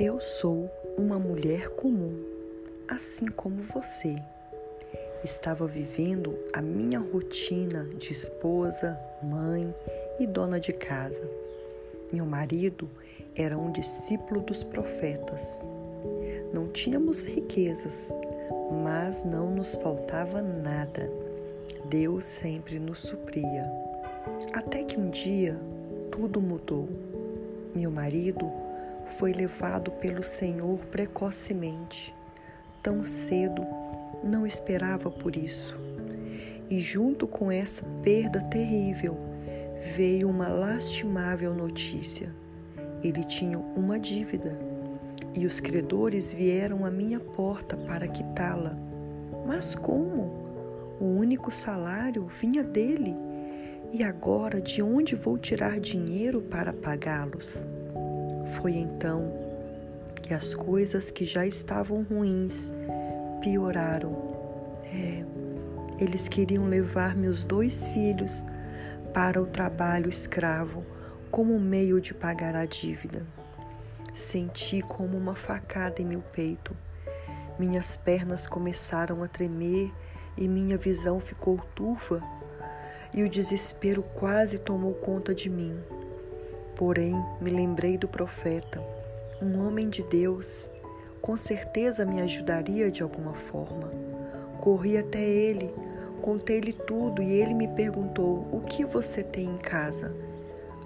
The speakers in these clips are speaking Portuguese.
Eu sou uma mulher comum, assim como você. Estava vivendo a minha rotina de esposa, mãe e dona de casa. Meu marido era um discípulo dos profetas. Não tínhamos riquezas, mas não nos faltava nada. Deus sempre nos supria. Até que um dia tudo mudou. Meu marido foi levado pelo Senhor precocemente. Tão cedo, não esperava por isso. E junto com essa perda terrível, veio uma lastimável notícia. Ele tinha uma dívida e os credores vieram à minha porta para quitá-la. Mas como? O único salário vinha dele. E agora de onde vou tirar dinheiro para pagá-los? Foi então que as coisas que já estavam ruins pioraram. É, eles queriam levar meus dois filhos para o trabalho escravo como meio de pagar a dívida. Senti como uma facada em meu peito. Minhas pernas começaram a tremer e minha visão ficou turva, e o desespero quase tomou conta de mim. Porém, me lembrei do profeta, um homem de Deus, com certeza me ajudaria de alguma forma. Corri até ele, contei-lhe tudo e ele me perguntou: O que você tem em casa?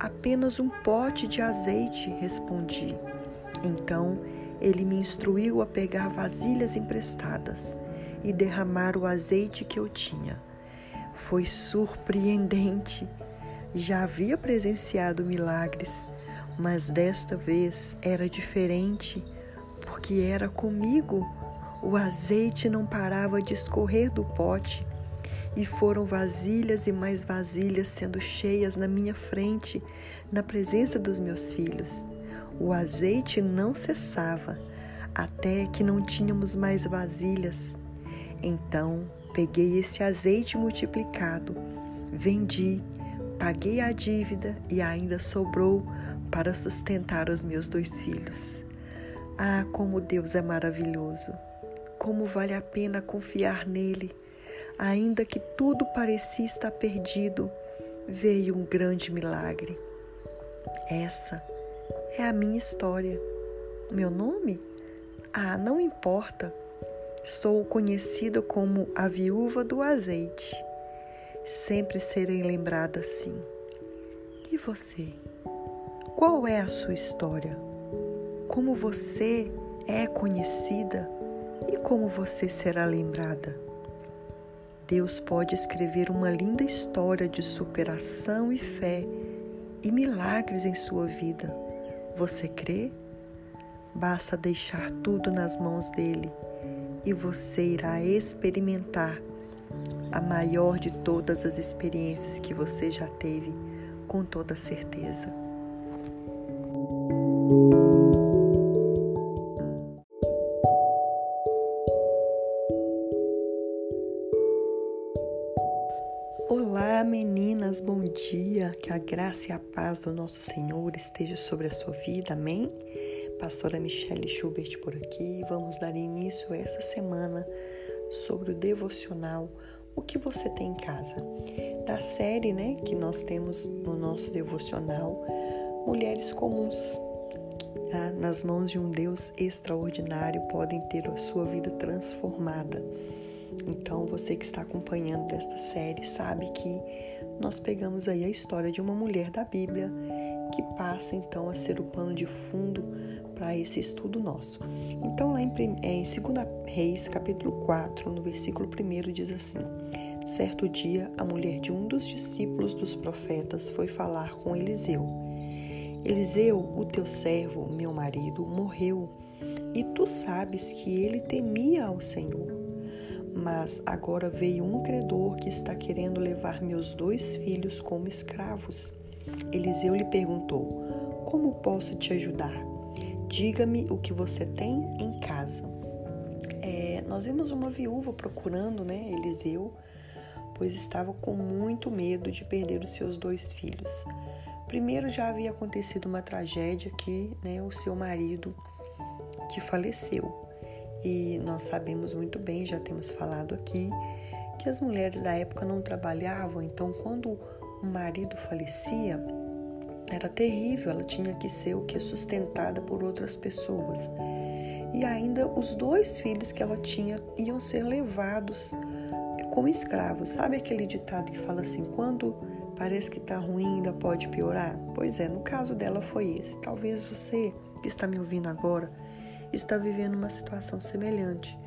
Apenas um pote de azeite, respondi. Então ele me instruiu a pegar vasilhas emprestadas e derramar o azeite que eu tinha. Foi surpreendente. Já havia presenciado milagres, mas desta vez era diferente, porque era comigo. O azeite não parava de escorrer do pote, e foram vasilhas e mais vasilhas sendo cheias na minha frente, na presença dos meus filhos. O azeite não cessava, até que não tínhamos mais vasilhas. Então peguei esse azeite multiplicado, vendi Paguei a dívida e ainda sobrou para sustentar os meus dois filhos. Ah, como Deus é maravilhoso! Como vale a pena confiar nele! Ainda que tudo parecia estar perdido, veio um grande milagre. Essa é a minha história. Meu nome? Ah, não importa. Sou conhecida como a viúva do azeite sempre serei lembrada assim. E você? Qual é a sua história? Como você é conhecida e como você será lembrada? Deus pode escrever uma linda história de superação e fé e milagres em sua vida. Você crê? Basta deixar tudo nas mãos dele e você irá experimentar a maior de todas as experiências que você já teve, com toda certeza. Olá, meninas, bom dia. Que a graça e a paz do nosso Senhor esteja sobre a sua vida. Amém? Pastora Michelle Schubert por aqui. Vamos dar início a essa semana sobre o devocional o que você tem em casa. Da série, né, que nós temos no nosso devocional, Mulheres Comuns, ah, nas mãos de um Deus extraordinário, podem ter a sua vida transformada. Então, você que está acompanhando desta série sabe que nós pegamos aí a história de uma mulher da Bíblia que passa então a ser o pano de fundo para esse estudo nosso. Então, lá em, é, em 2 Reis, capítulo 4, no versículo 1, diz assim: Certo dia, a mulher de um dos discípulos dos profetas foi falar com Eliseu. Eliseu, o teu servo, meu marido, morreu, e tu sabes que ele temia ao Senhor. Mas agora veio um credor que está querendo levar meus dois filhos como escravos. Eliseu lhe perguntou: Como posso te ajudar? Diga-me o que você tem em casa. É, nós vimos uma viúva procurando né, Eliseu, pois estava com muito medo de perder os seus dois filhos. Primeiro já havia acontecido uma tragédia que né, o seu marido que faleceu. E nós sabemos muito bem, já temos falado aqui, que as mulheres da época não trabalhavam, então quando o marido falecia, era terrível, ela tinha que ser o que sustentada por outras pessoas. E ainda os dois filhos que ela tinha iam ser levados como escravos. Sabe aquele ditado que fala assim: quando parece que está ruim, ainda pode piorar? Pois é, no caso dela foi esse. Talvez você que está me ouvindo agora está vivendo uma situação semelhante.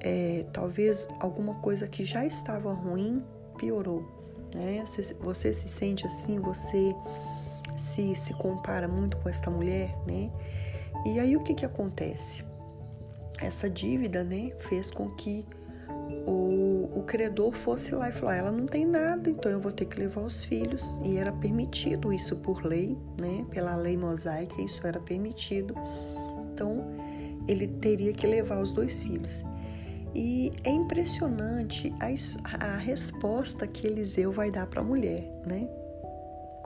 É, talvez alguma coisa que já estava ruim piorou. Né? Você, você se sente assim, você se, se compara muito com esta mulher, né? E aí o que, que acontece? Essa dívida, né, fez com que o, o credor fosse lá e falou: ah, ela não tem nada, então eu vou ter que levar os filhos. E era permitido isso por lei, né? Pela lei mosaica, isso era permitido. Então ele teria que levar os dois filhos. E é impressionante a, a resposta que Eliseu vai dar para a mulher, né?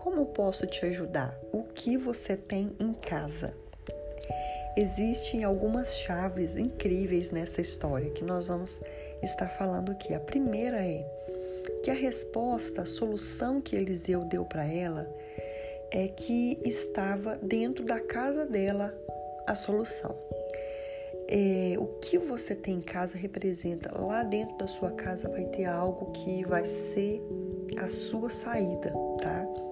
Como posso te ajudar? O que você tem em casa? Existem algumas chaves incríveis nessa história que nós vamos estar falando aqui. A primeira é que a resposta, a solução que Eliseu deu para ela é que estava dentro da casa dela a solução. É, o que você tem em casa representa. Lá dentro da sua casa vai ter algo que vai ser a sua saída, tá?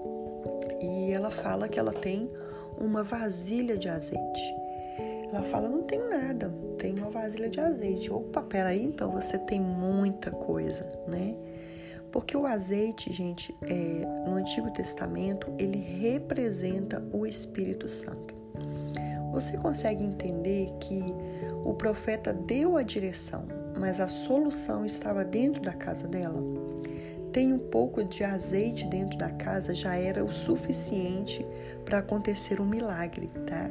E ela fala que ela tem uma vasilha de azeite. Ela fala: não tem nada, tem uma vasilha de azeite. Opa, peraí, então você tem muita coisa, né? Porque o azeite, gente, é, no Antigo Testamento, ele representa o Espírito Santo. Você consegue entender que o profeta deu a direção, mas a solução estava dentro da casa dela? Tem um pouco de azeite dentro da casa já era o suficiente para acontecer um milagre, tá?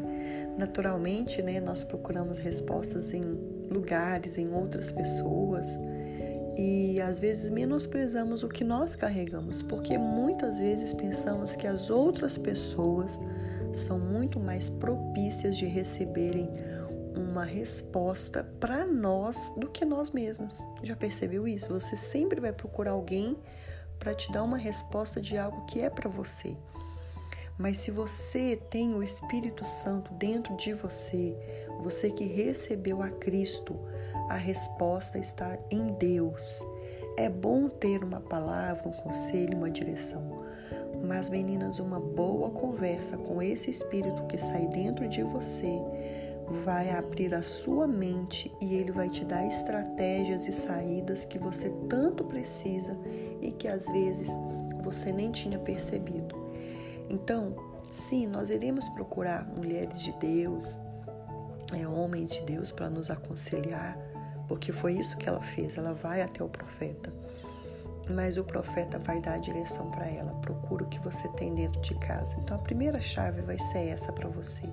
Naturalmente, né, nós procuramos respostas em lugares, em outras pessoas e às vezes menosprezamos o que nós carregamos, porque muitas vezes pensamos que as outras pessoas são muito mais propícias de receberem uma resposta para nós do que nós mesmos. Já percebeu isso? Você sempre vai procurar alguém para te dar uma resposta de algo que é para você. Mas se você tem o Espírito Santo dentro de você, você que recebeu a Cristo, a resposta está em Deus. É bom ter uma palavra, um conselho, uma direção. Mas, meninas, uma boa conversa com esse Espírito que sai dentro de você vai abrir a sua mente e ele vai te dar estratégias e saídas que você tanto precisa e que às vezes você nem tinha percebido. Então, sim, nós iremos procurar mulheres de Deus, é, homens de Deus para nos aconselhar, porque foi isso que ela fez. Ela vai até o profeta, mas o profeta vai dar a direção para ela. Procura o que você tem dentro de casa. Então, a primeira chave vai ser essa para você.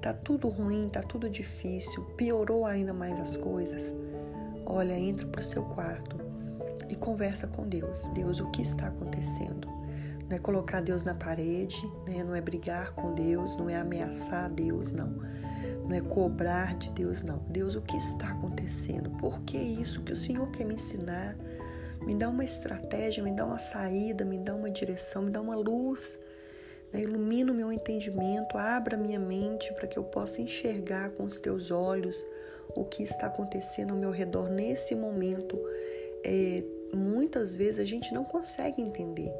Tá tudo ruim, tá tudo difícil, piorou ainda mais as coisas. Olha, entra para o seu quarto e conversa com Deus. Deus, o que está acontecendo? Não é colocar Deus na parede, né? não é brigar com Deus, não é ameaçar Deus, não. Não é cobrar de Deus, não. Deus, o que está acontecendo? Por que isso que o Senhor quer me ensinar? Me dá uma estratégia, me dá uma saída, me dá uma direção, me dá uma luz. Né? Ilumina o meu entendimento, abra minha mente para que eu possa enxergar com os teus olhos o que está acontecendo ao meu redor nesse momento. É, muitas vezes a gente não consegue entender.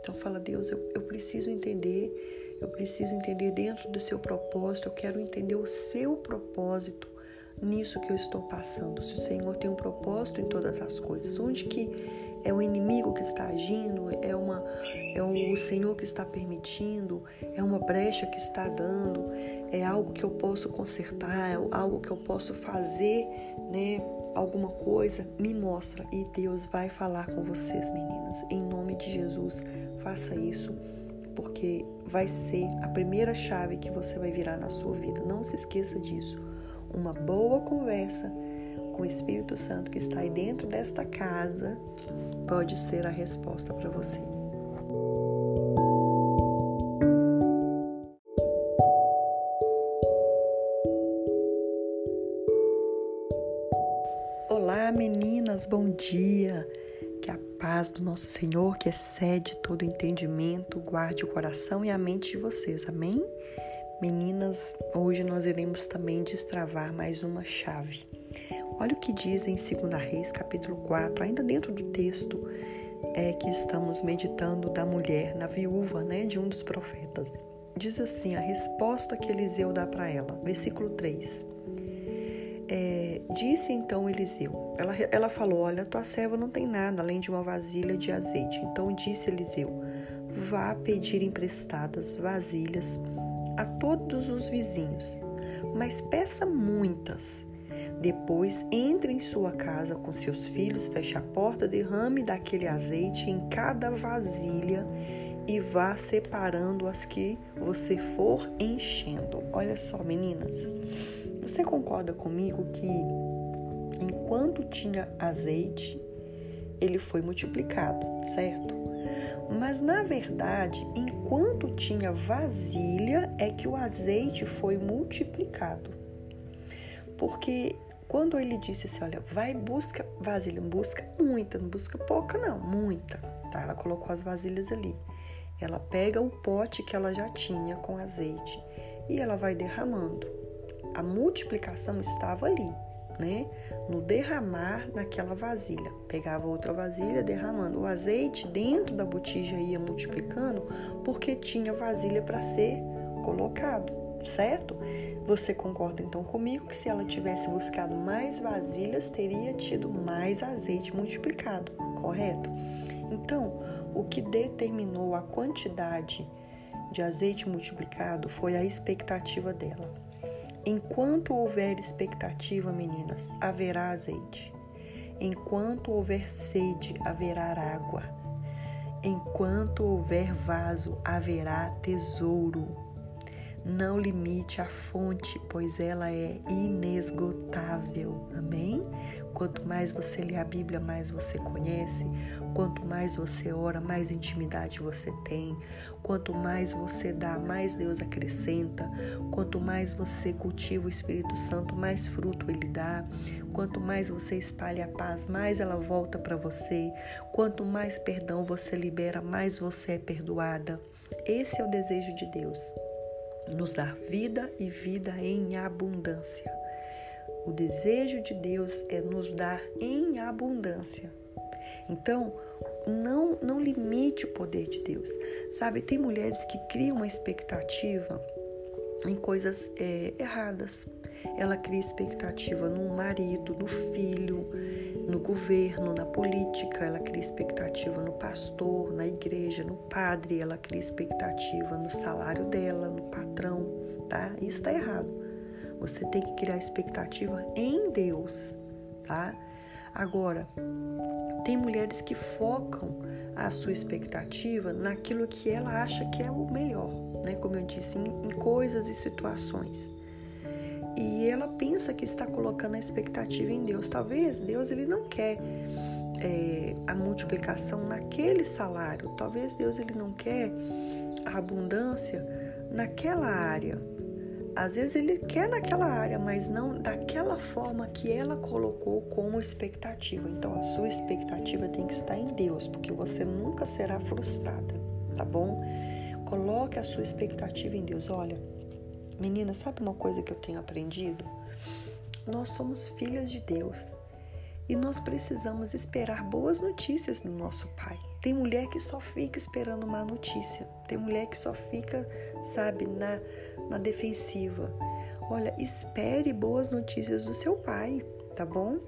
Então fala, Deus, eu, eu preciso entender, eu preciso entender dentro do seu propósito, eu quero entender o seu propósito nisso que eu estou passando. Se o Senhor tem um propósito em todas as coisas, onde que é o inimigo que está agindo, é uma é o Senhor que está permitindo, é uma brecha que está dando, é algo que eu posso consertar, é algo que eu posso fazer, né? alguma coisa, me mostra e Deus vai falar com vocês, meninas. Em nome de Jesus, faça isso, porque vai ser a primeira chave que você vai virar na sua vida. Não se esqueça disso. Uma boa conversa com o Espírito Santo que está aí dentro desta casa pode ser a resposta para você. Olá, meninas, bom dia. Que a paz do nosso Senhor, que excede todo entendimento, guarde o coração e a mente de vocês. Amém? Meninas, hoje nós iremos também destravar mais uma chave. Olha o que diz em 2 Reis, capítulo 4, ainda dentro do texto é que estamos meditando da mulher, na viúva, né, de um dos profetas. Diz assim a resposta que Eliseu dá para ela, versículo 3. É, disse então Eliseu, ela, ela falou: Olha, tua serva não tem nada além de uma vasilha de azeite. Então disse Eliseu: Vá pedir emprestadas vasilhas a todos os vizinhos, mas peça muitas. Depois entre em sua casa com seus filhos, feche a porta, derrame daquele azeite em cada vasilha e vá separando as que você for enchendo. Olha só, meninas. Você concorda comigo que enquanto tinha azeite, ele foi multiplicado, certo? Mas na verdade, enquanto tinha vasilha, é que o azeite foi multiplicado. Porque quando ele disse assim, olha, vai busca vasilha, busca muita, não busca pouca não, muita, tá? Ela colocou as vasilhas ali. Ela pega o pote que ela já tinha com azeite e ela vai derramando a multiplicação estava ali, né? No derramar naquela vasilha. Pegava outra vasilha, derramando. O azeite dentro da botija ia multiplicando porque tinha vasilha para ser colocado, certo? Você concorda então comigo que se ela tivesse buscado mais vasilhas, teria tido mais azeite multiplicado, correto? Então, o que determinou a quantidade de azeite multiplicado foi a expectativa dela. Enquanto houver expectativa, meninas, haverá azeite. Enquanto houver sede, haverá água. Enquanto houver vaso, haverá tesouro. Não limite a fonte, pois ela é inesgotável. Amém? Quanto mais você lê a Bíblia, mais você conhece. Quanto mais você ora, mais intimidade você tem. Quanto mais você dá, mais Deus acrescenta. Quanto mais você cultiva o Espírito Santo, mais fruto ele dá. Quanto mais você espalha a paz, mais ela volta para você. Quanto mais perdão você libera, mais você é perdoada. Esse é o desejo de Deus. Nos dar vida e vida em abundância. O desejo de Deus é nos dar em abundância. Então, não, não limite o poder de Deus. Sabe, tem mulheres que criam uma expectativa em coisas é, erradas. Ela cria expectativa no marido, no filho, no governo, na política, ela cria expectativa no pastor, na igreja, no padre, ela cria expectativa no salário dela, no patrão, tá? Isso está errado. Você tem que criar expectativa em Deus, tá? Agora, tem mulheres que focam a sua expectativa naquilo que ela acha que é o melhor, né? Como eu disse, em, em coisas e situações. E ela pensa que está colocando a expectativa em Deus. Talvez Deus ele não quer é, a multiplicação naquele salário. Talvez Deus ele não quer a abundância naquela área. Às vezes ele quer naquela área, mas não daquela forma que ela colocou como expectativa. Então a sua expectativa tem que estar em Deus, porque você nunca será frustrada, tá bom? Coloque a sua expectativa em Deus. Olha, menina, sabe uma coisa que eu tenho aprendido? Nós somos filhas de Deus e nós precisamos esperar boas notícias do nosso Pai. Tem mulher que só fica esperando má notícia. Tem mulher que só fica, sabe, na, na defensiva. Olha, espere boas notícias do seu pai, tá bom?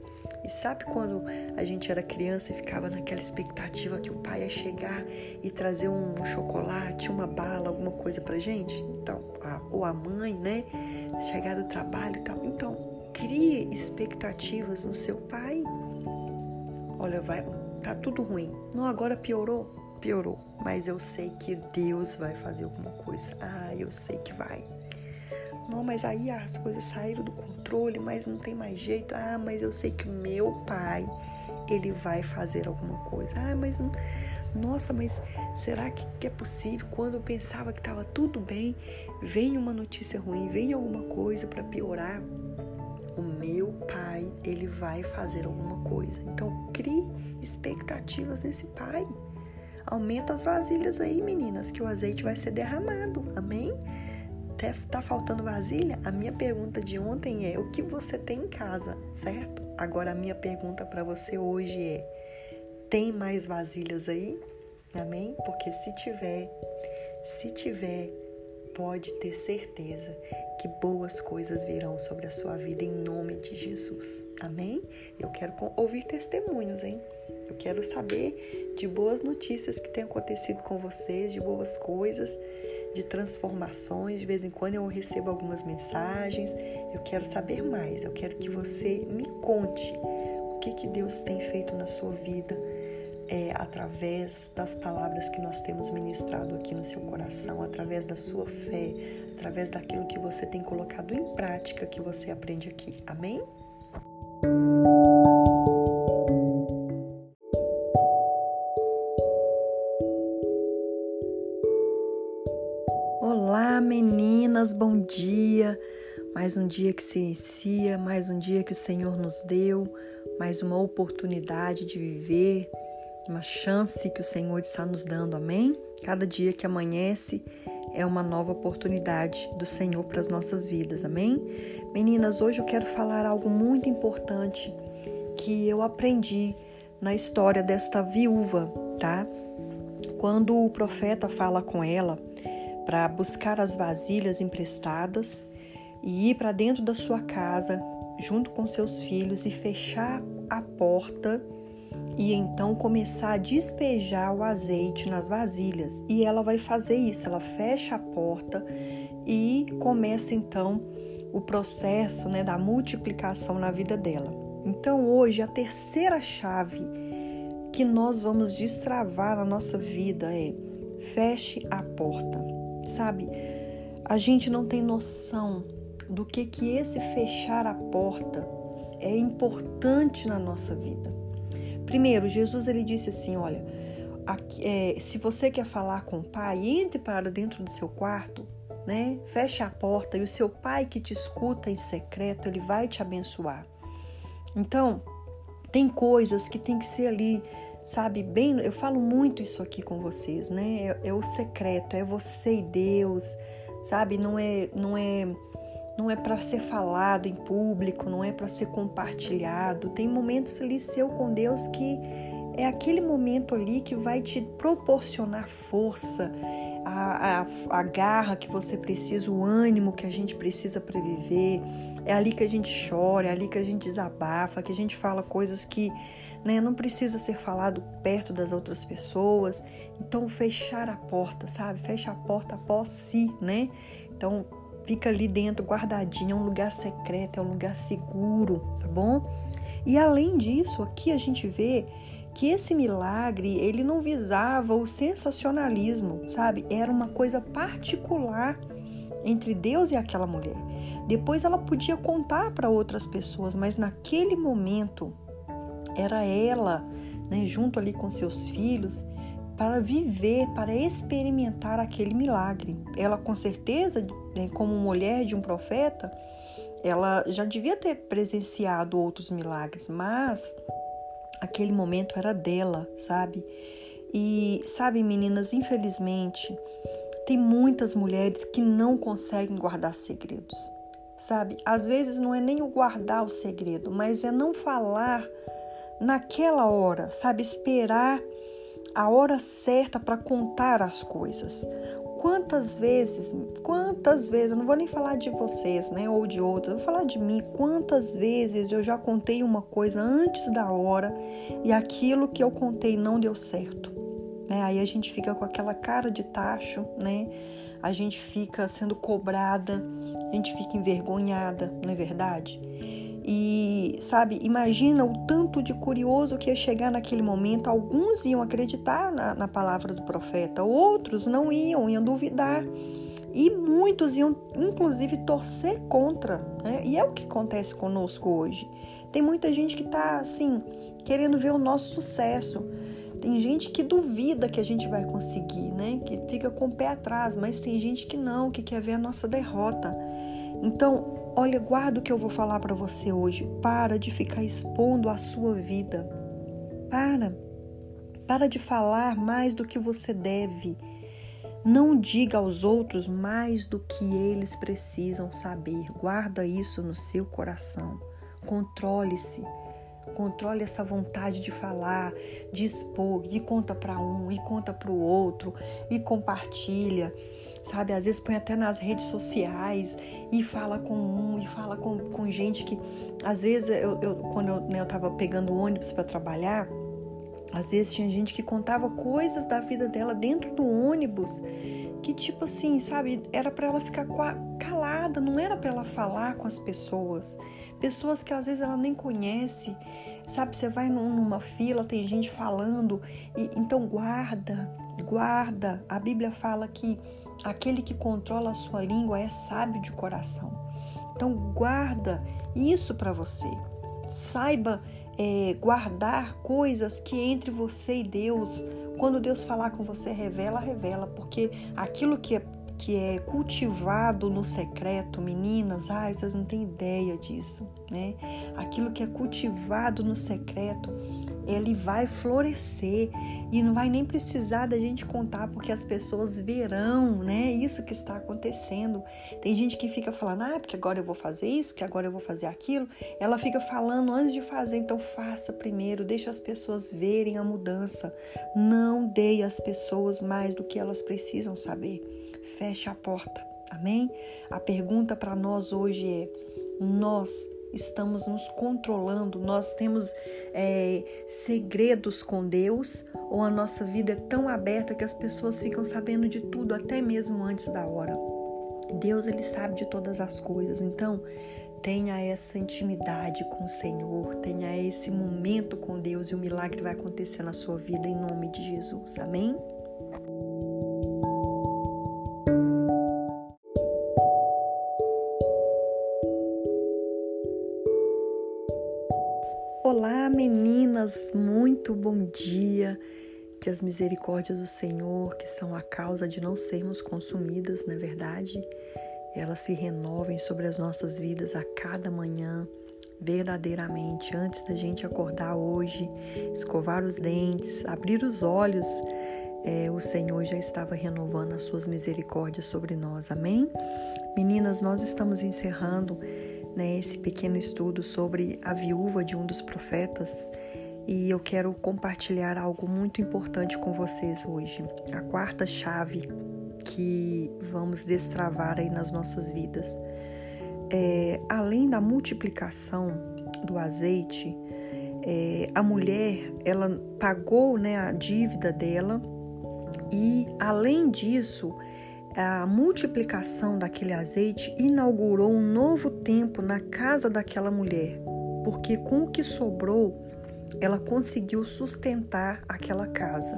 E sabe quando a gente era criança e ficava naquela expectativa que o pai ia chegar e trazer um chocolate, uma bala, alguma coisa pra gente? Então, a, ou a mãe, né? Chegar do trabalho e tal. Então, crie expectativas no seu pai. Olha, vai, tá tudo ruim. Não, agora piorou? Piorou. Mas eu sei que Deus vai fazer alguma coisa. Ah, eu sei que vai. Não, mas aí as coisas saíram do controle, mas não tem mais jeito. Ah, mas eu sei que meu pai, ele vai fazer alguma coisa. Ah, mas não... nossa, mas será que, que é possível? Quando eu pensava que estava tudo bem, vem uma notícia ruim, vem alguma coisa para piorar. o meu pai, ele vai fazer alguma coisa. Então, crie expectativas nesse pai. Aumenta as vasilhas aí, meninas, que o azeite vai ser derramado. Amém? Tá, tá faltando vasilha? A minha pergunta de ontem é: o que você tem em casa, certo? Agora a minha pergunta para você hoje é: tem mais vasilhas aí? Amém? Porque se tiver, se tiver, pode ter certeza que boas coisas virão sobre a sua vida em nome de Jesus. Amém? Eu quero ouvir testemunhos, hein? Eu quero saber de boas notícias que têm acontecido com vocês, de boas coisas, de transformações. De vez em quando eu recebo algumas mensagens. Eu quero saber mais. Eu quero que você me conte o que, que Deus tem feito na sua vida é, através das palavras que nós temos ministrado aqui no seu coração, através da sua fé, através daquilo que você tem colocado em prática que você aprende aqui. Amém? Bom dia. Mais um dia que se inicia, mais um dia que o Senhor nos deu, mais uma oportunidade de viver uma chance que o Senhor está nos dando, amém? Cada dia que amanhece é uma nova oportunidade do Senhor para as nossas vidas, amém? Meninas, hoje eu quero falar algo muito importante que eu aprendi na história desta viúva, tá? Quando o profeta fala com ela para buscar as vasilhas emprestadas e ir para dentro da sua casa junto com seus filhos e fechar a porta e então começar a despejar o azeite nas vasilhas. E ela vai fazer isso, ela fecha a porta e começa então o processo né, da multiplicação na vida dela. Então, hoje, a terceira chave que nós vamos destravar na nossa vida é feche a porta. Sabe, a gente não tem noção do que que esse fechar a porta é importante na nossa vida. Primeiro, Jesus ele disse assim: olha, aqui, é, se você quer falar com o Pai, entre para dentro do seu quarto, né? Feche a porta e o seu Pai que te escuta em secreto, ele vai te abençoar. Então, tem coisas que tem que ser ali, sabe, bem. Eu falo muito isso aqui com vocês, né? É, é o secreto, é você e Deus, sabe? Não é, não é não é para ser falado em público, não é para ser compartilhado. Tem momentos ali seu com Deus que é aquele momento ali que vai te proporcionar força, a, a, a garra que você precisa, o ânimo que a gente precisa para viver. É ali que a gente chora, é ali que a gente desabafa, que a gente fala coisas que né, não precisa ser falado perto das outras pessoas. Então, fechar a porta, sabe? Fecha a porta após si, né? Então, fica ali dentro guardadinho, é um lugar secreto, é um lugar seguro, tá bom? E além disso, aqui a gente vê que esse milagre, ele não visava o sensacionalismo, sabe? Era uma coisa particular entre Deus e aquela mulher. Depois ela podia contar para outras pessoas, mas naquele momento era ela, né, junto ali com seus filhos, para viver, para experimentar aquele milagre. Ela, com certeza, né, como mulher de um profeta, ela já devia ter presenciado outros milagres, mas aquele momento era dela, sabe? E, sabe, meninas, infelizmente, tem muitas mulheres que não conseguem guardar segredos, sabe? Às vezes não é nem o guardar o segredo, mas é não falar naquela hora, sabe? Esperar a hora certa para contar as coisas. Quantas vezes, quantas vezes, eu não vou nem falar de vocês, né, ou de outros, eu vou falar de mim. Quantas vezes eu já contei uma coisa antes da hora e aquilo que eu contei não deu certo. Né? Aí a gente fica com aquela cara de tacho, né? A gente fica sendo cobrada, a gente fica envergonhada, não é verdade? E, sabe, imagina o tanto de curioso que ia chegar naquele momento. Alguns iam acreditar na, na palavra do profeta, outros não iam, iam duvidar. E muitos iam, inclusive, torcer contra. Né? E é o que acontece conosco hoje. Tem muita gente que está, assim, querendo ver o nosso sucesso. Tem gente que duvida que a gente vai conseguir, né? Que fica com o pé atrás, mas tem gente que não, que quer ver a nossa derrota. Então, olha, guarda o que eu vou falar para você hoje. Para de ficar expondo a sua vida. Para. Para de falar mais do que você deve. Não diga aos outros mais do que eles precisam saber. Guarda isso no seu coração. Controle-se. Controle essa vontade de falar, de expor, de conta para um e conta para o outro e compartilha, sabe? Às vezes põe até nas redes sociais e fala com um e fala com, com gente que, às vezes, eu, eu quando eu, né, eu tava pegando ônibus para trabalhar, às vezes tinha gente que contava coisas da vida dela dentro do ônibus que tipo assim, sabe, era para ela ficar calada, não era para ela falar com as pessoas. Pessoas que às vezes ela nem conhece. Sabe, você vai numa fila, tem gente falando, e então guarda, guarda. A Bíblia fala que aquele que controla a sua língua é sábio de coração. Então guarda isso para você. Saiba é, guardar coisas que entre você e Deus, quando Deus falar com você, revela, revela, porque aquilo que é, que é cultivado no secreto, meninas, ai, vocês não têm ideia disso, né? Aquilo que é cultivado no secreto ele vai florescer e não vai nem precisar da gente contar porque as pessoas verão, né? Isso que está acontecendo. Tem gente que fica falando, ah, porque agora eu vou fazer isso, porque agora eu vou fazer aquilo. Ela fica falando antes de fazer, então faça primeiro, deixa as pessoas verem a mudança. Não dê às pessoas mais do que elas precisam saber. Feche a porta. Amém? A pergunta para nós hoje é: nós estamos nos controlando, nós temos é, segredos com Deus ou a nossa vida é tão aberta que as pessoas ficam sabendo de tudo até mesmo antes da hora. Deus ele sabe de todas as coisas, então tenha essa intimidade com o Senhor, tenha esse momento com Deus e o milagre vai acontecer na sua vida em nome de Jesus. Amém? Meninas, muito bom dia. Que as misericórdias do Senhor, que são a causa de não sermos consumidas, na é verdade, elas se renovem sobre as nossas vidas a cada manhã, verdadeiramente, antes da gente acordar hoje, escovar os dentes, abrir os olhos. É, o Senhor já estava renovando as suas misericórdias sobre nós, amém? Meninas, nós estamos encerrando né, esse pequeno estudo sobre a viúva de um dos profetas e eu quero compartilhar algo muito importante com vocês hoje. A quarta chave que vamos destravar aí nas nossas vidas. É, além da multiplicação do azeite, é, a mulher ela pagou né, a dívida dela e além disso a multiplicação daquele azeite inaugurou um novo tempo na casa daquela mulher, porque com o que sobrou, ela conseguiu sustentar aquela casa.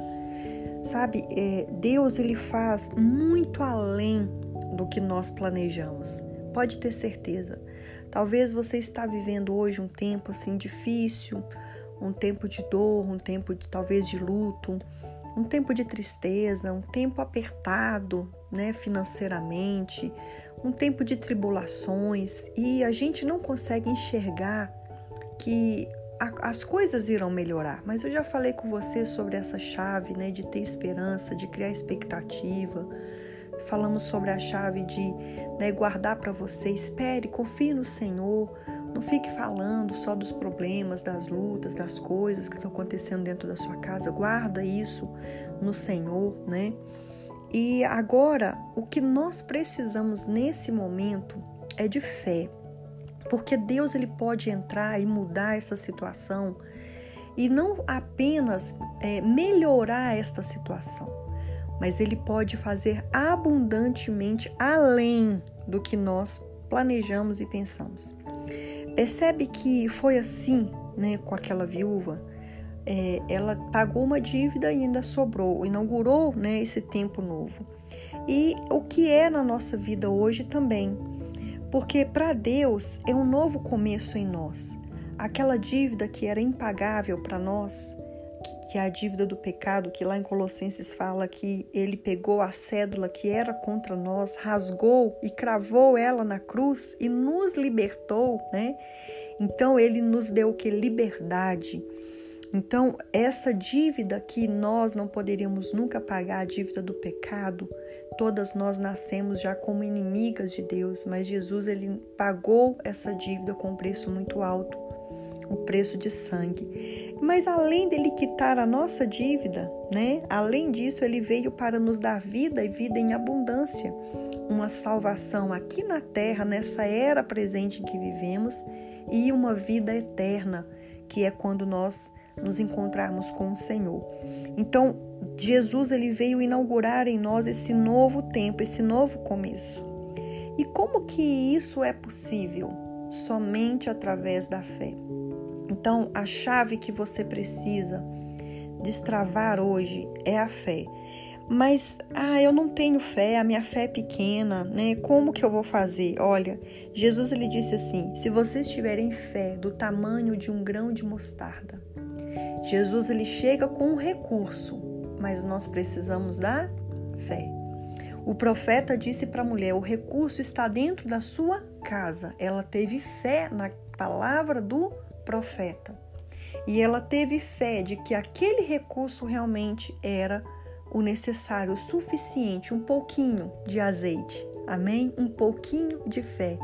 Sabe, é, Deus ele faz muito além do que nós planejamos. Pode ter certeza. Talvez você está vivendo hoje um tempo assim difícil, um tempo de dor, um tempo de talvez de luto, um tempo de tristeza, um tempo apertado, né, financeiramente, um tempo de tribulações e a gente não consegue enxergar que as coisas irão melhorar. Mas eu já falei com você sobre essa chave, né, de ter esperança, de criar expectativa. Falamos sobre a chave de né, guardar para você, espere, confie no Senhor. Não fique falando só dos problemas, das lutas, das coisas que estão acontecendo dentro da sua casa. Guarda isso no Senhor, né? E agora, o que nós precisamos nesse momento é de fé, porque Deus ele pode entrar e mudar essa situação e não apenas é, melhorar esta situação, mas ele pode fazer abundantemente além do que nós planejamos e pensamos. Percebe que foi assim, né, com aquela viúva? é, ela pagou uma dívida e ainda sobrou, inaugurou né, esse tempo novo. E o que é na nossa vida hoje também, porque para Deus é um novo começo em nós. Aquela dívida que era impagável para nós, que é a dívida do pecado, que lá em Colossenses fala que ele pegou a cédula que era contra nós, rasgou e cravou ela na cruz e nos libertou, né? Então ele nos deu o que liberdade. Então, essa dívida que nós não poderíamos nunca pagar, a dívida do pecado, todas nós nascemos já como inimigas de Deus, mas Jesus ele pagou essa dívida com um preço muito alto, o preço de sangue. Mas além dele quitar a nossa dívida, né? Além disso, ele veio para nos dar vida e vida em abundância, uma salvação aqui na terra, nessa era presente em que vivemos, e uma vida eterna, que é quando nós nos encontrarmos com o Senhor. Então, Jesus ele veio inaugurar em nós esse novo tempo, esse novo começo. E como que isso é possível? Somente através da fé. Então, a chave que você precisa destravar hoje é a fé. Mas, ah, eu não tenho fé, a minha fé é pequena, né? Como que eu vou fazer? Olha, Jesus ele disse assim: se vocês tiverem fé do tamanho de um grão de mostarda, Jesus ele chega com um recurso, mas nós precisamos da fé. O profeta disse para a mulher: o recurso está dentro da sua casa. Ela teve fé na palavra do profeta. E ela teve fé de que aquele recurso realmente era o necessário, o suficiente, um pouquinho de azeite. Amém? Um pouquinho de fé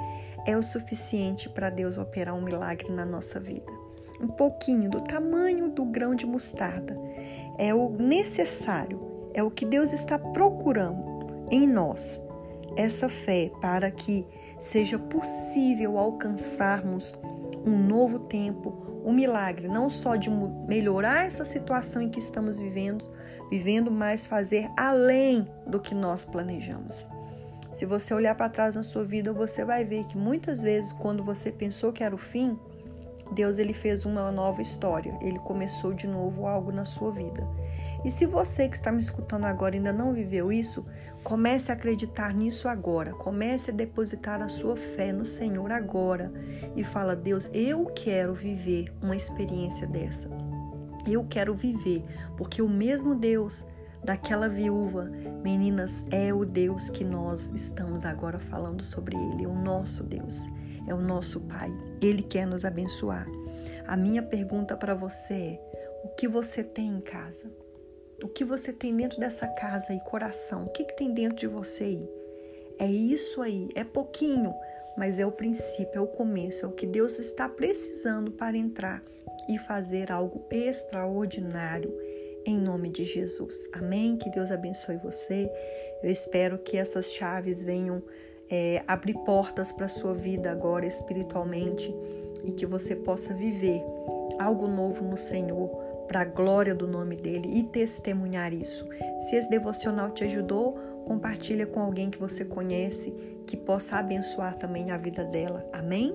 é o suficiente para Deus operar um milagre na nossa vida um pouquinho do tamanho do grão de mostarda. É o necessário, é o que Deus está procurando em nós. Essa fé para que seja possível alcançarmos um novo tempo, um milagre, não só de melhorar essa situação em que estamos vivendo, vivendo, mas fazer além do que nós planejamos. Se você olhar para trás na sua vida, você vai ver que muitas vezes, quando você pensou que era o fim, Deus ele fez uma nova história, ele começou de novo algo na sua vida. E se você que está me escutando agora ainda não viveu isso, comece a acreditar nisso agora. Comece a depositar a sua fé no Senhor agora e fala: "Deus, eu quero viver uma experiência dessa. Eu quero viver, porque o mesmo Deus daquela viúva, meninas, é o Deus que nós estamos agora falando sobre ele, o nosso Deus é o nosso Pai. Ele quer nos abençoar. A minha pergunta para você é: o que você tem em casa? O que você tem dentro dessa casa e coração? O que, que tem dentro de você aí? É isso aí, é pouquinho, mas é o princípio, é o começo, é o que Deus está precisando para entrar e fazer algo extraordinário em nome de Jesus. Amém? Que Deus abençoe você. Eu espero que essas chaves venham é, abrir portas para a sua vida agora espiritualmente e que você possa viver algo novo no Senhor para a glória do nome dele e testemunhar isso. Se esse devocional te ajudou, compartilha com alguém que você conhece que possa abençoar também a vida dela. Amém?